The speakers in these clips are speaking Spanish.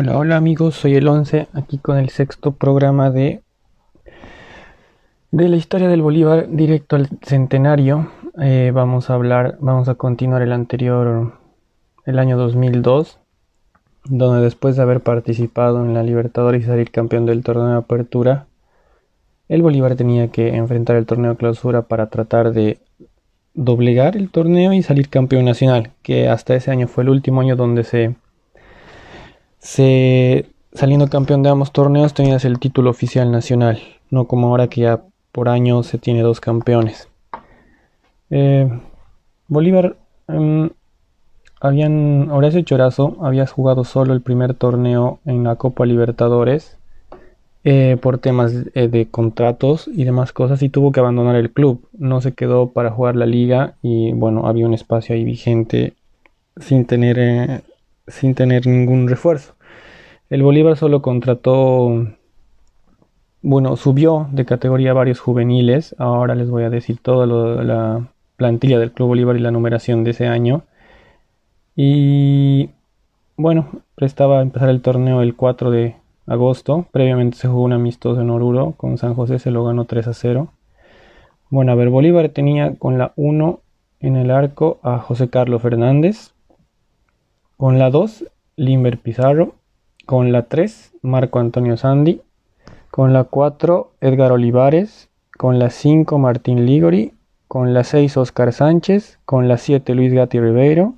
Hola, hola amigos, soy el 11, aquí con el sexto programa de, de la historia del Bolívar directo al centenario. Eh, vamos a hablar, vamos a continuar el anterior, el año 2002, donde después de haber participado en la Libertadores y salir campeón del torneo de apertura, el Bolívar tenía que enfrentar el torneo de clausura para tratar de doblegar el torneo y salir campeón nacional, que hasta ese año fue el último año donde se se, saliendo campeón de ambos torneos tenías el título oficial nacional, no como ahora que ya por año se tiene dos campeones. Eh, Bolívar, eh, habían, Horacio Chorazo había jugado solo el primer torneo en la Copa Libertadores eh, por temas eh, de contratos y demás cosas y tuvo que abandonar el club. No se quedó para jugar la liga y bueno, había un espacio ahí vigente sin tener sin tener ningún refuerzo. El Bolívar solo contrató, bueno, subió de categoría varios juveniles. Ahora les voy a decir toda la plantilla del Club Bolívar y la numeración de ese año. Y bueno, prestaba a empezar el torneo el 4 de agosto. Previamente se jugó un amistoso en Oruro con San José, se lo ganó 3 a 0. Bueno, a ver, Bolívar tenía con la 1 en el arco a José Carlos Fernández, con la 2, Limber Pizarro. Con la 3, Marco Antonio Sandi. Con la 4, Edgar Olivares. Con la 5, Martín Ligori. Con la 6, Oscar Sánchez. Con la 7, Luis Gatti Ribeiro.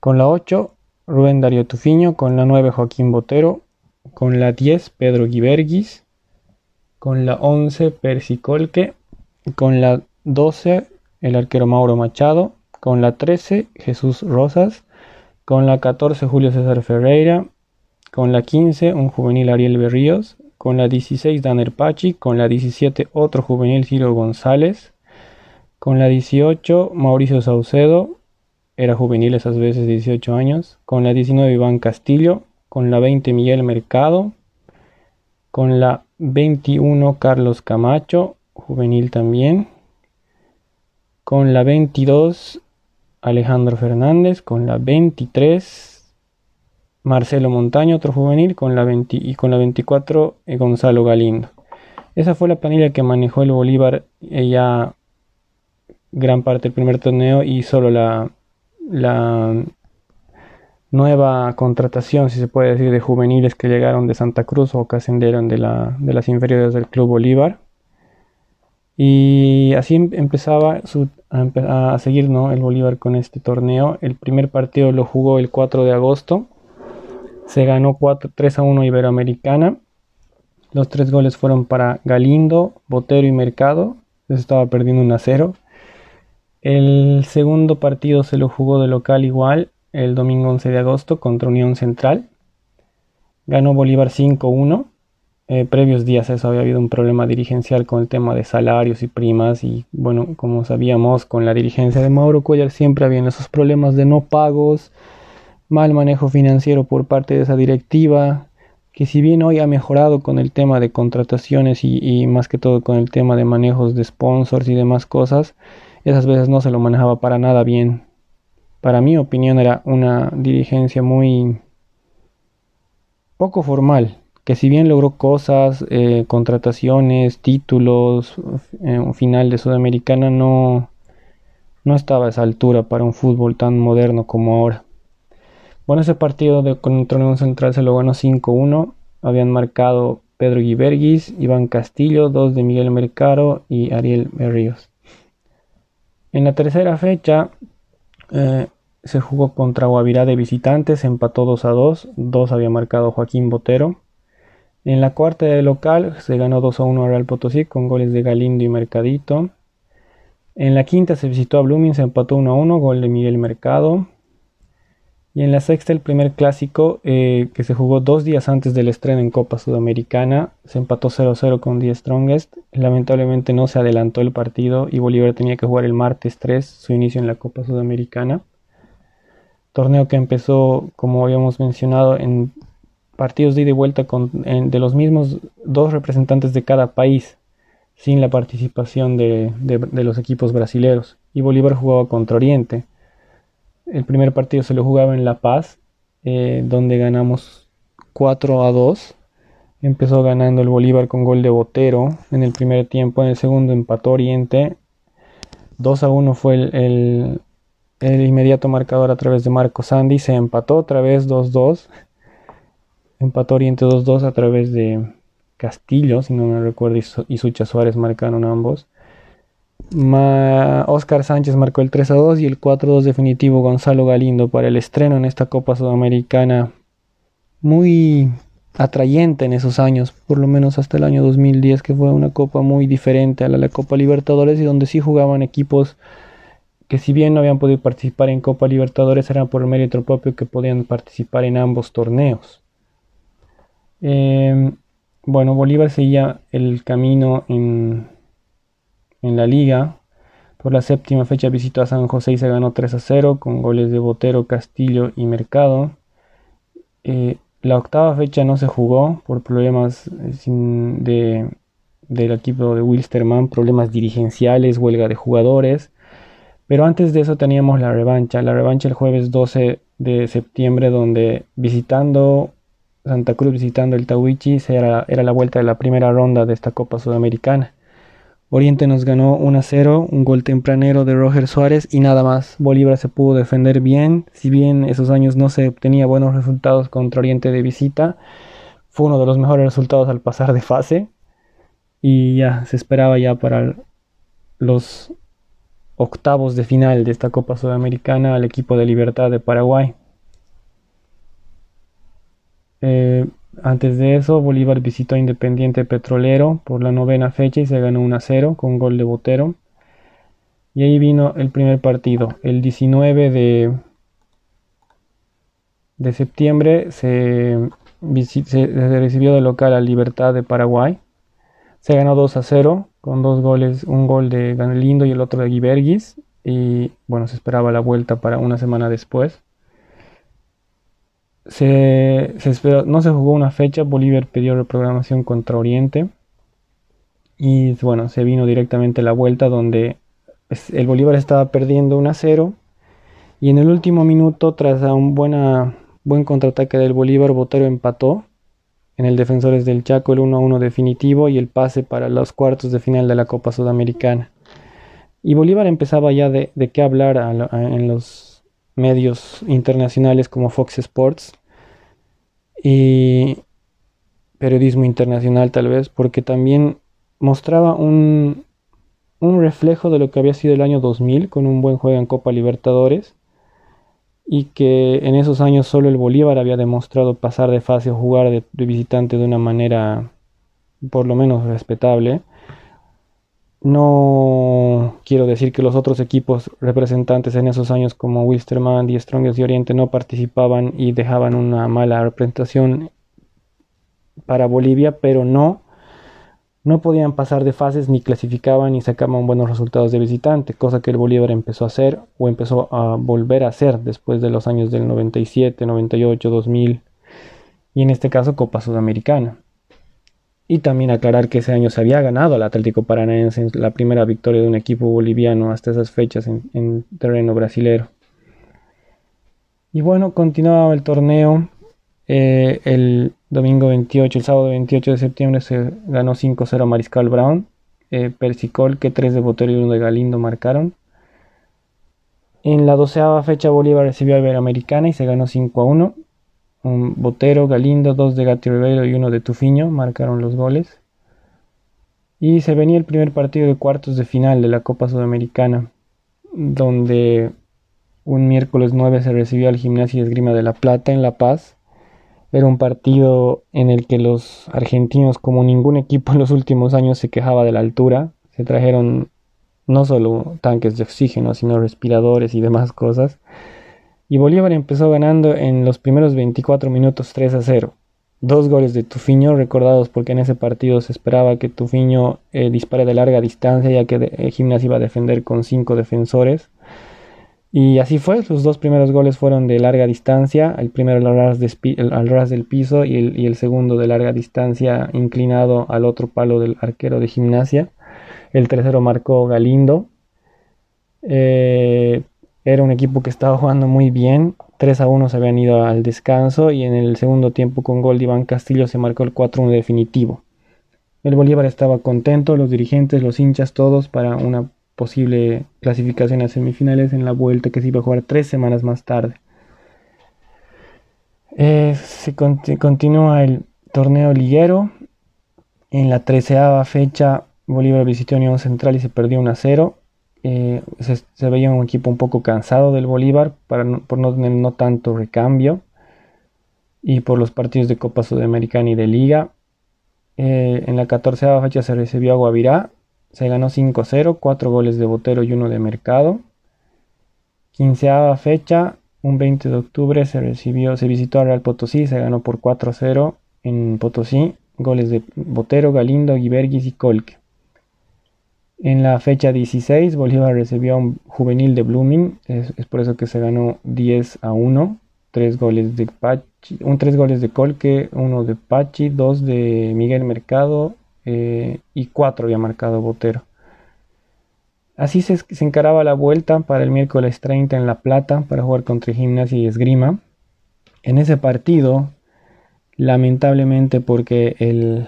Con la 8, Rubén Darío Tufiño. Con la 9, Joaquín Botero. Con la 10, Pedro Guiberguis. Con la 11, Percy Colque. Con la 12, el arquero Mauro Machado. Con la 13, Jesús Rosas. Con la 14 Julio César Ferreira. Con la 15 un juvenil Ariel Berríos. Con la 16 Daner Pachi. Con la 17 otro juvenil Ciro González. Con la 18 Mauricio Saucedo. Era juvenil esas veces, 18 años. Con la 19 Iván Castillo. Con la 20 Miguel Mercado. Con la 21 Carlos Camacho, juvenil también. Con la 22 Alejandro Fernández con la 23, Marcelo Montaño, otro juvenil, con la 20, y con la 24 eh, Gonzalo Galindo. Esa fue la panilla que manejó el Bolívar ella gran parte del primer torneo y solo la, la nueva contratación, si se puede decir, de juveniles que llegaron de Santa Cruz o que ascendieron de, la, de las inferiores del Club Bolívar. Y así em, empezaba a, seguir el Bolívar con este torneo. El primer partido lo jugó el 4 de agosto. Se ganó 4, 3 a 1 Iberoamericana. Los tres goles fueron para Galindo, Botero y Mercado. Se estaba perdiendo 1 a 0. El segundo partido se lo jugó de local igual el domingo 11 de agosto contra Unión Central. Ganó Bolívar 5-1. Eh, previos días eso había habido un problema dirigencial con el tema de salarios y primas y bueno, como sabíamos con la dirigencia de Mauro Cuellar siempre habían esos problemas de no pagos, mal manejo financiero por parte de esa directiva, que si bien hoy ha mejorado con el tema de contrataciones y, y más que todo con el tema de manejos de sponsors y demás cosas, esas veces no se lo manejaba para nada bien. Para mi opinión era una dirigencia muy poco formal, que si bien logró cosas, eh, contrataciones, títulos, eh, un final de Sudamericana, no, no estaba a esa altura para un fútbol tan moderno como ahora. Bueno, ese partido de, con el Unión Central se lo ganó 5-1. Habían marcado Pedro Guiberguis, Iván Castillo, dos de Miguel Mercado y Ariel Berríos. En la tercera fecha eh, se jugó contra Guavirá de visitantes, empató 2 a 2, dos había marcado Joaquín Botero. En la cuarta de local se ganó 2 a 1 a Real Potosí con goles de Galindo y Mercadito. En la quinta se visitó a Blooming, se empató 1 a 1, gol de Miguel Mercado. Y en la sexta, el primer clásico eh, que se jugó dos días antes del estreno en Copa Sudamericana, se empató 0-0 con The Strongest. Lamentablemente no se adelantó el partido y Bolívar tenía que jugar el martes 3 su inicio en la Copa Sudamericana. Torneo que empezó, como habíamos mencionado, en partidos de ida y vuelta con, de los mismos dos representantes de cada país, sin la participación de, los equipos brasileños. Y Bolívar jugaba contra Oriente. El primer partido se lo jugaba en La Paz, eh, donde ganamos 4 a 2. Empezó ganando el Bolívar con gol de Botero en el primer tiempo. En el segundo empató Oriente. 2 a 1 fue el, el, inmediato marcador a través de Marco Sandy. Se empató otra vez 2-2. Empató Oriente 2-2 a través de Castillo, si no me recuerdo, y Sucha Suárez marcaron ambos. Oscar Sánchez marcó el 3 a 2 y el 4 a 2 definitivo Gonzalo Galindo para el estreno en esta Copa Sudamericana muy atrayente en esos años, por lo menos hasta el año 2010, que fue una copa muy diferente a la, la Copa Libertadores y donde sí jugaban equipos que si bien no habían podido participar en Copa Libertadores, eran por mérito propio que podían participar en ambos torneos. Em, bueno, Bolívar seguía el camino en, en la liga. Por la séptima fecha visitó a San José y se ganó 3 a 0 con goles de Botero, Castillo y Mercado. Eh, la octava fecha no se jugó por problemas eh, de, del equipo de Wilstermann, problemas dirigenciales, huelga de jugadores. Pero antes de eso teníamos la revancha, la revancha el jueves 12 de septiembre donde visitando Santa Cruz, visitando el Tawichi, era, era la vuelta de la primera ronda de esta Copa Sudamericana. Oriente nos ganó 1 a 0, un gol tempranero de Roger Suárez y nada más. Bolívar se pudo defender bien, si bien esos años no se obtenía buenos resultados contra Oriente de visita, fue uno de los mejores resultados al pasar de fase y ya se esperaba ya para los octavos de final de esta Copa Sudamericana al equipo de Libertad de Paraguay. Eh, antes de eso, Bolívar visitó a Independiente Petrolero por la novena fecha y se ganó 1 a 0 con gol de Botero. Y ahí vino el primer partido. El 19 de, de septiembre se, recibió de local a Libertad de Paraguay. Se ganó 2 a 0 con dos goles, un gol de Ganelindo y el otro de Guiberguis. Y bueno, se esperaba la vuelta para una semana después se, no se jugó una fecha, Bolívar pidió reprogramación contra Oriente y bueno, se vino directamente la vuelta donde el Bolívar estaba perdiendo 1 a 0 y en el último minuto tras un buena, buen contraataque del Bolívar, Botero empató en el Defensores del Chaco el 1 a 1 definitivo y el pase para los cuartos de final de la Copa Sudamericana. Y Bolívar empezaba ya de, de qué hablar en los medios internacionales como Fox Sports y periodismo internacional tal vez, porque también mostraba un, un reflejo de lo que había sido el año 2000 con un buen juego en Copa Libertadores y que en esos años solo el Bolívar había demostrado pasar de fase o jugar de visitante de una manera por lo menos respetable no quiero decir que los otros equipos representantes en esos años como Wilstermann y Strongest de Oriente no participaban y dejaban una mala representación para Bolivia, pero no no podían pasar de fases ni clasificaban ni sacaban buenos resultados de visitante, cosa que el Bolívar empezó a hacer o empezó a volver a hacer después de los años del 97, 98, 2000 y en este caso Copa Sudamericana. Y también aclarar que ese año se había ganado al Atlético Paranaense la primera victoria de un equipo boliviano hasta esas fechas en, terreno brasilero. Y bueno, continuaba el torneo. Eh, el domingo 28, el sábado 28 de septiembre se ganó 5-0 Mariscal Brown. Eh, que 3 de Botero y 1 de Galindo marcaron. En la doceava fecha Bolívar recibió a Iberoamericana y se ganó 5 1 un Botero, Galindo, dos de Gatti Ribeiro y uno de Tufiño marcaron los goles. Y se venía el primer partido de cuartos de final de la Copa Sudamericana, donde un miércoles 9 se recibió al Gimnasio y Esgrima de La Plata en La Paz. Era un partido en el que los argentinos, como ningún equipo en los últimos años, se quejaba de la altura. Se trajeron no solo tanques de oxígeno, sino respiradores y demás cosas y Bolívar empezó ganando en los primeros 24 minutos 3 a 0. Dos goles de Tufiño, recordados porque en ese partido se esperaba que Tufiño eh, dispare de larga distancia, ya que el Gimnasia iba a defender con cinco defensores. Y así fue, los dos primeros goles fueron de larga distancia, el primero al ras, al ras del piso y el, y el, segundo de larga distancia inclinado al otro palo del arquero de gimnasia. El tercero marcó Galindo. Eh, era un equipo que estaba jugando muy bien, 3 a 1 se habían ido al descanso y en el segundo tiempo con gol de Iván Castillo se marcó el 4-1 definitivo. El Bolívar estaba contento, los dirigentes, los hinchas, todos para una posible clasificación a semifinales en la vuelta que se iba a jugar tres semanas más tarde. Eh, se continúa el torneo liguero. En la treceava fecha Bolívar visitó Unión Central y se perdió 1 a 0. Eh, se, veía un equipo un poco cansado del Bolívar para por no tener no tanto recambio y por los partidos de Copa Sudamericana y de Liga. Eh, en la catorceava fecha se recibió a Guavirá, se ganó 5-0, 4 goles de Botero y uno de Mercado. Quinceava fecha, un 20 de octubre, se recibió, se visitó a Real Potosí, se ganó por 4-0 en Potosí, goles de Botero, Galindo, Guiberguis y Colque. En la fecha 16, Bolívar recibió a un juvenil de Blooming, es, por eso que se ganó 10 a 1, tres goles de un tres goles de Colque, uno de Pachi, dos de Miguel Mercado eh, y cuatro había marcado Botero. Así se, encaraba la vuelta para el miércoles 30 en La Plata para jugar contra Gimnasia y Esgrima. En ese partido, lamentablemente porque el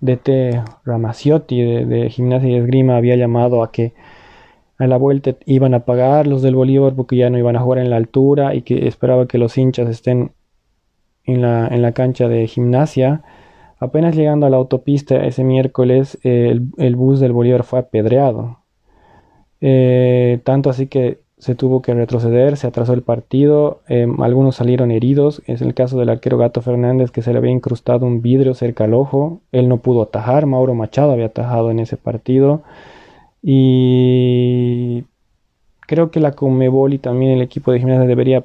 DT Ramaciotti de, Gimnasia y Esgrima había llamado a que a la vuelta iban a pagar los del Bolívar porque ya no iban a jugar en la altura y que esperaba que los hinchas estén en la, en la cancha de gimnasia. Apenas llegando a la autopista ese miércoles, el, bus del Bolívar fue apedreado. Eh, tanto así que se tuvo que retroceder, se atrasó el partido, em, algunos salieron heridos, es el caso del arquero Gato Fernández que se le había incrustado un vidrio cerca al ojo, él no pudo atajar, Mauro Machado había atajado en ese partido. Y creo que la Comebol y también el equipo de gimnasia debería,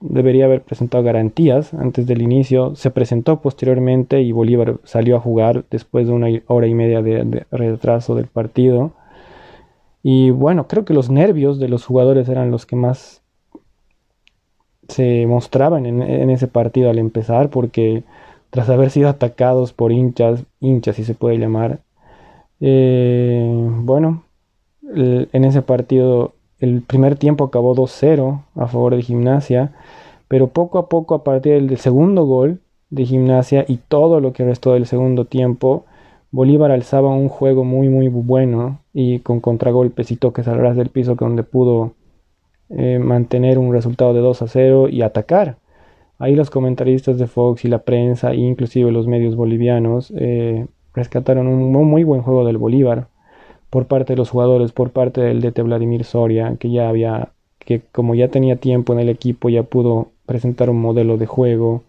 debería haber presentado garantías antes del inicio, se presentó posteriormente y Bolívar salió a jugar después de una hora y media de retraso del partido. Y bueno, creo que los nervios de los jugadores eran los que más se mostraban en, ese partido al empezar, porque tras haber sido atacados por hinchas, hinchas si se puede llamar, eh, bueno, en ese partido el primer tiempo acabó 2-0 a favor de gimnasia, pero poco a poco a partir del segundo gol de gimnasia y todo lo que restó del segundo tiempo, Bolívar alzaba un juego muy muy bueno y con contragolpes y toques al ras del piso donde pudo eh, mantener un resultado de 2 a 0 y atacar. Ahí los comentaristas de Fox y la prensa e inclusive los medios bolivianos eh, rescataron un muy buen juego del Bolívar por parte de los jugadores, por parte del DT Vladimir Soria, que ya había, que como ya tenía tiempo en el equipo, ya pudo presentar un modelo de juego.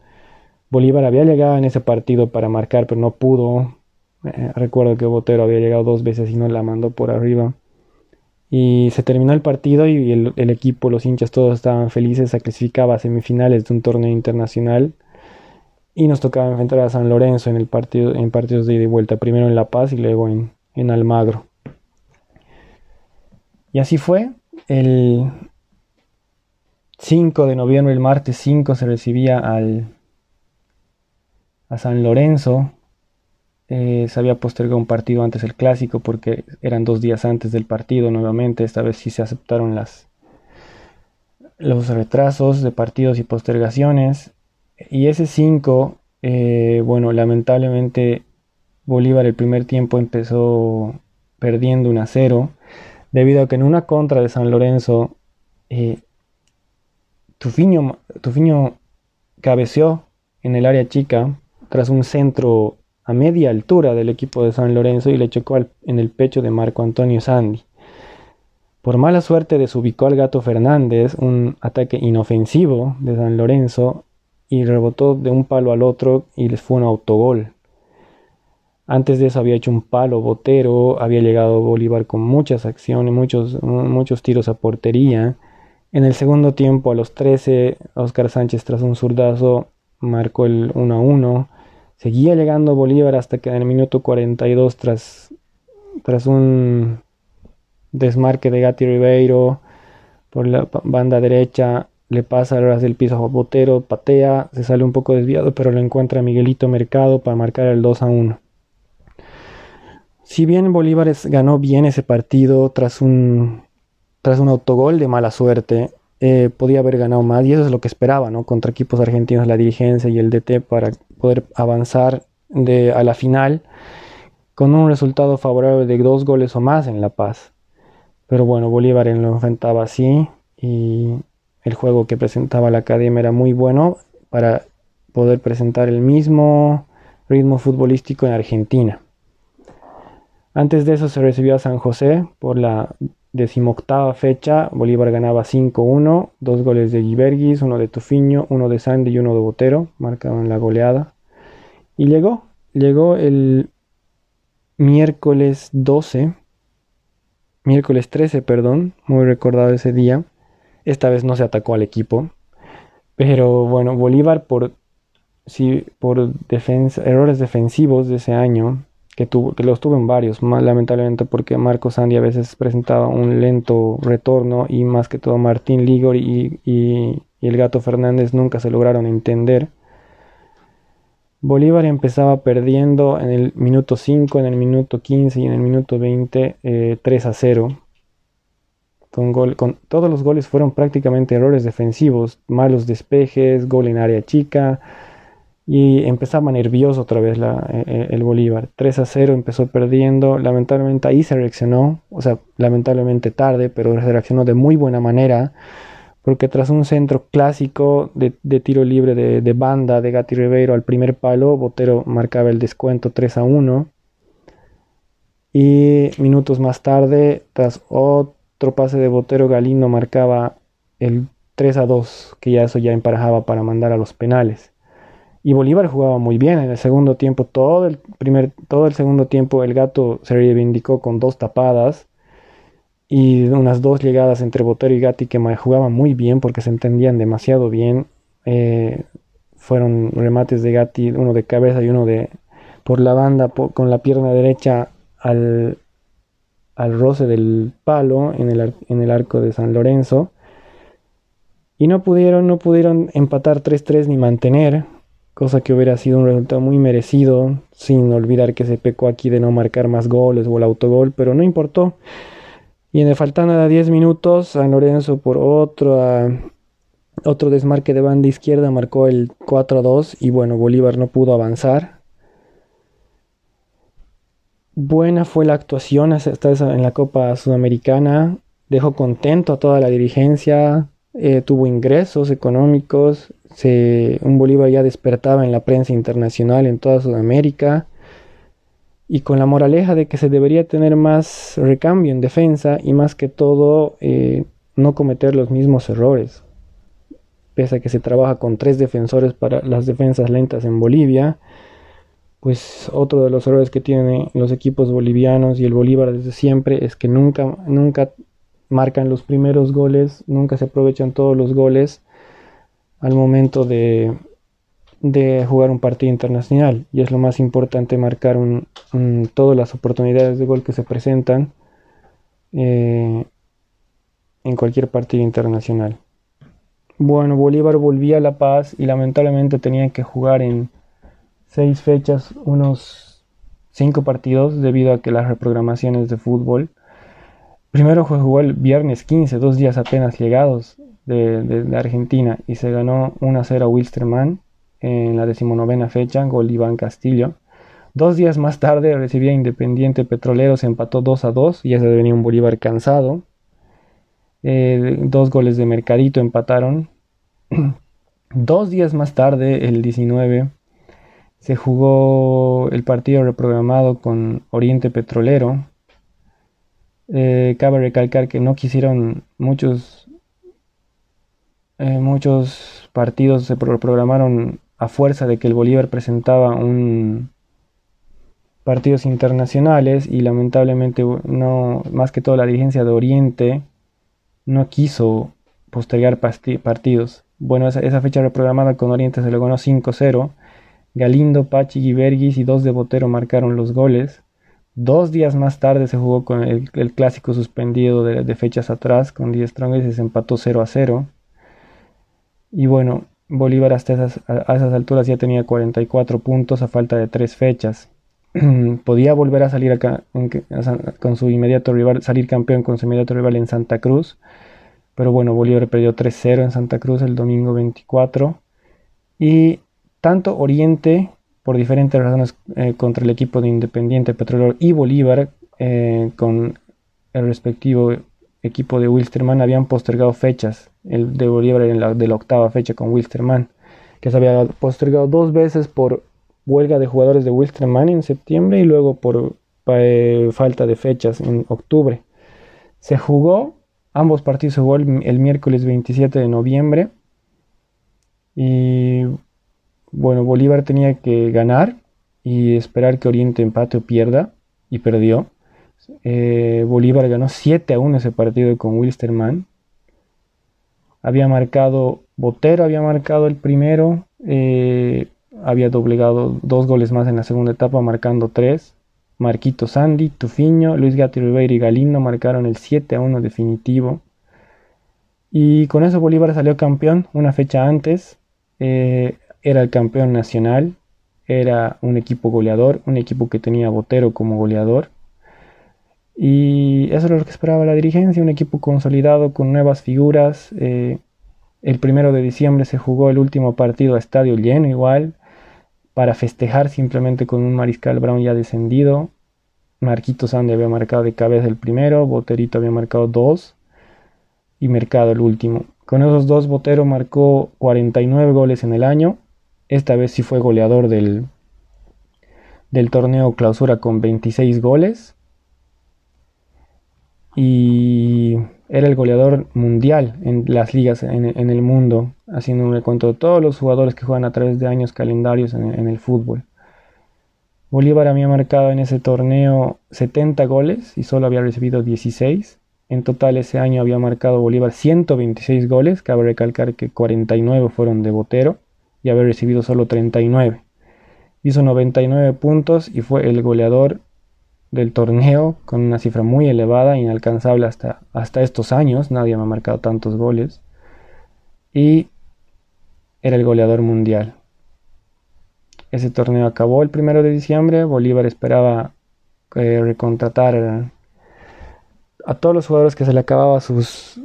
Bolívar había llegado en ese partido para marcar, pero no pudo. Eh, recuerdo que Botero había llegado dos veces y no la mandó por arriba. Y se terminó el partido y el, equipo, los hinchas, todos estaban felices. Se clasificaba a semifinales de un torneo internacional. Y nos tocaba enfrentar a San Lorenzo en, el partido, en partidos de ida y vuelta. Primero en La Paz y luego en, en Almagro. Y así fue. El 5 de noviembre, el martes 5, se recibía al, a San Lorenzo eh, se había postergado un partido antes del clásico porque eran dos días antes del partido nuevamente. Esta vez sí se aceptaron las, los retrasos de partidos y postergaciones. Y ese 5, eh, bueno, lamentablemente Bolívar el primer tiempo empezó perdiendo 1 a 0 debido a que en una contra de San Lorenzo eh, Tufiño, Tufiño cabeceó en el área chica tras un centro a media altura del equipo de San Lorenzo y le chocó en el pecho de Marco Antonio Sandy. Por mala suerte desubicó al gato Fernández un ataque inofensivo de San Lorenzo y rebotó de un palo al otro y les fue un autogol. Antes de eso había hecho un palo botero, había llegado Bolívar con muchas acciones, muchos, muchos tiros a portería. En el segundo tiempo, a los 13, Oscar Sánchez tras un zurdazo marcó el 1 a 1. Seguía llegando Bolívar hasta que en el minuto 42, tras, tras un desmarque de Gatti Ribeiro por la banda derecha, le pasa al ras del piso a Botero, patea, se sale un poco desviado, pero lo encuentra Miguelito Mercado para marcar el 2 a 1. Si bien Bolívar ganó bien ese partido tras un, tras un autogol de mala suerte, eh, podía haber ganado más y eso es lo que esperaba, ¿no? Contra equipos argentinos, la dirigencia y el DT para poder avanzar de, a la final con un resultado favorable de dos goles o más en La Paz. Pero bueno, Bolívar lo enfrentaba así y el juego que presentaba la academia era muy bueno para poder presentar el mismo ritmo futbolístico en Argentina. Antes de eso se recibió a San José por la decimoctava fecha. Bolívar ganaba 5-1, dos goles de Giverguis, uno de Tufiño, uno de Sandy y uno de Botero, marcaban la goleada. Y llegó, llegó el miércoles 12, miércoles 13, perdón, muy recordado ese día. Esta vez no se atacó al equipo, pero bueno, Bolívar por, sí, por defensa, errores defensivos de ese año, que, tuvo, que los tuvo en varios, lamentablemente porque Marco Sandy a veces presentaba un lento retorno y más que todo Martín Ligor y, el gato Fernández nunca se lograron entender Bolívar empezaba perdiendo en el minuto 5, en el minuto 15 y en el minuto 20 3 eh, a 0. Con gol, con, todos los goles fueron prácticamente errores defensivos, malos despejes, gol en área chica y empezaba nervioso otra vez eh, eh, el Bolívar. 3 a 0 empezó perdiendo, lamentablemente ahí se reaccionó, o sea, lamentablemente tarde, pero se reaccionó de muy buena manera porque tras un centro clásico de, tiro libre de, banda de Gatti Ribeiro al primer palo, Botero marcaba el descuento 3 a 1. Y minutos más tarde, tras otro pase de Botero, Galindo marcaba el 3 a 2, que ya eso ya emparejaba para mandar a los penales. Y Bolívar jugaba muy bien en el segundo tiempo, todo el, primer, todo el segundo tiempo el gato se reivindicó con dos tapadas y unas dos llegadas entre Botero y Gatti que jugaban muy bien porque se entendían demasiado bien. Eh, fueron remates de Gatti, uno de cabeza y uno de por la banda con la pierna derecha al, al roce del palo en el, en el arco de San Lorenzo. Y no pudieron, no pudieron empatar 3-3 ni mantener, cosa que hubiera sido un resultado muy merecido, sin olvidar que se pecó aquí de no marcar más goles o el autogol, pero no importó. Y en el faltando a 10 minutos, San Lorenzo por otro, otro desmarque de banda izquierda marcó el 4 a 2 y bueno, Bolívar no pudo avanzar. Buena fue la actuación en la Copa Sudamericana, dejó contento a toda la dirigencia, eh, tuvo ingresos económicos, se, un Bolívar ya despertaba en la prensa internacional en toda Sudamérica y con la moraleja de que se debería tener más recambio en defensa y más que todo eh, no cometer los mismos errores. Pese a que se trabaja con tres defensores para las defensas lentas en Bolivia, pues otro de los errores que tienen los equipos bolivianos y el Bolívar desde siempre es que nunca, nunca marcan los primeros goles, nunca se aprovechan todos los goles al momento de, de jugar un partido internacional y es lo más importante marcar un, todas las oportunidades de gol que se presentan eh, en cualquier partido internacional. Bueno, Bolívar volvía a La Paz y lamentablemente tenía que jugar en seis fechas unos cinco partidos debido a que las reprogramaciones de fútbol. Primero jugó el viernes 15, dos días apenas llegados de, Argentina y se ganó 1 a 0 a Wilstermann en la decimonovena fecha, gol Iván Castillo. Dos días más tarde recibía Independiente Petrolero, se empató 2 a 2 y ya se venía un Bolívar cansado. Eh, dos goles de Mercadito empataron. dos días más tarde, el 19, se jugó el partido reprogramado con Oriente Petrolero. Eh, cabe recalcar que no quisieron muchos, eh, muchos partidos se programaron a fuerza de que el Bolívar presentaba un partidos internacionales y lamentablemente no más que todo la dirigencia de Oriente no quiso postergar partidos. Bueno, esa, fecha reprogramada con Oriente se lo ganó 5-0. Galindo, Pachi, Givergis y dos de Botero marcaron los goles. Dos días más tarde se jugó con el, clásico suspendido de, fechas atrás con 10 Strongest y se empató 0 a 0. Y bueno, Bolívar hasta esas, a esas alturas ya tenía 44 puntos a falta de tres fechas. Podía volver a salir acá con su inmediato rival, salir campeón con su inmediato rival en Santa Cruz, Pero bueno, Bolívar perdió 3-0 en Santa Cruz el domingo 24. Y tanto Oriente, por diferentes razones, eh, contra el equipo de Independiente Petrolero y Bolívar, eh, con el respectivo equipo de Wilstermann, habían postergado fechas. El de Bolívar la, de la octava fecha con Wilstermann, que se había postergado dos veces por huelga de jugadores de Wilstermann en septiembre y luego por eh, falta de fechas en octubre. Se jugó, ambos partidos se jugó el, miércoles 27 de noviembre y bueno, Bolívar tenía que ganar y esperar que Oriente empate o pierda y perdió. Eh, Bolívar ganó 7 a 1 ese partido con Wilstermann. Había marcado, Botero había marcado el primero, eh, había doblegado dos goles más en la segunda etapa, marcando tres. Marquito Sandy, Tufiño, Luis Gatti Ribeiro y Galindo marcaron el 7 a 1 definitivo. Y con eso Bolívar salió campeón una fecha antes. Eh, era el campeón nacional. Era un equipo goleador, un equipo que tenía Botero como goleador. Y eso era lo que esperaba la dirigencia, un equipo consolidado con nuevas figuras. Eh, el primero de diciembre se jugó el último partido a estadio lleno igual para festejar simplemente con un Mariscal Brown ya descendido. Marquito Sandy había marcado de cabeza el primero, Boterito había marcado dos y Mercado el último. Con esos dos, Botero marcó 49 goles en el año. Esta vez sí fue goleador del, del torneo clausura con 26 goles. Y era el goleador mundial en las ligas en, el mundo, haciendo un recuento de todos los jugadores que juegan a través de años calendarios en, el fútbol. Bolívar había marcado en ese torneo 70 goles y solo había recibido 16. En total ese año había marcado Bolívar 126 goles, cabe recalcar que 49 fueron de Botero y había recibido solo 39. Hizo 99 puntos y fue el goleador del torneo con una cifra muy elevada, inalcanzable hasta, hasta estos años, nadie me ha marcado tantos goles. Y era el goleador mundial. Ese torneo acabó el primero de diciembre, Bolívar esperaba eh, recontratar a todos los jugadores que se le acababa sus,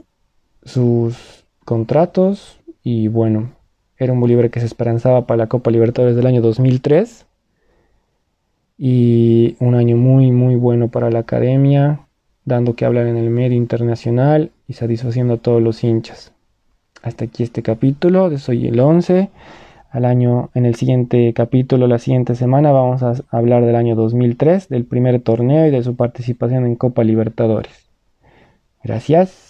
sus contratos y bueno, era un Bolívar que se esperanzaba para la Copa Libertadores del año 2003 y un año muy muy bueno para la academia, dando que hablar en el medio internacional y satisfaciendo a todos los hinchas. Hasta aquí este capítulo de Soy el 11. Al año, en el siguiente capítulo, la siguiente semana, vamos a hablar del año 2003, del primer torneo y de su participación en Copa Libertadores. Gracias.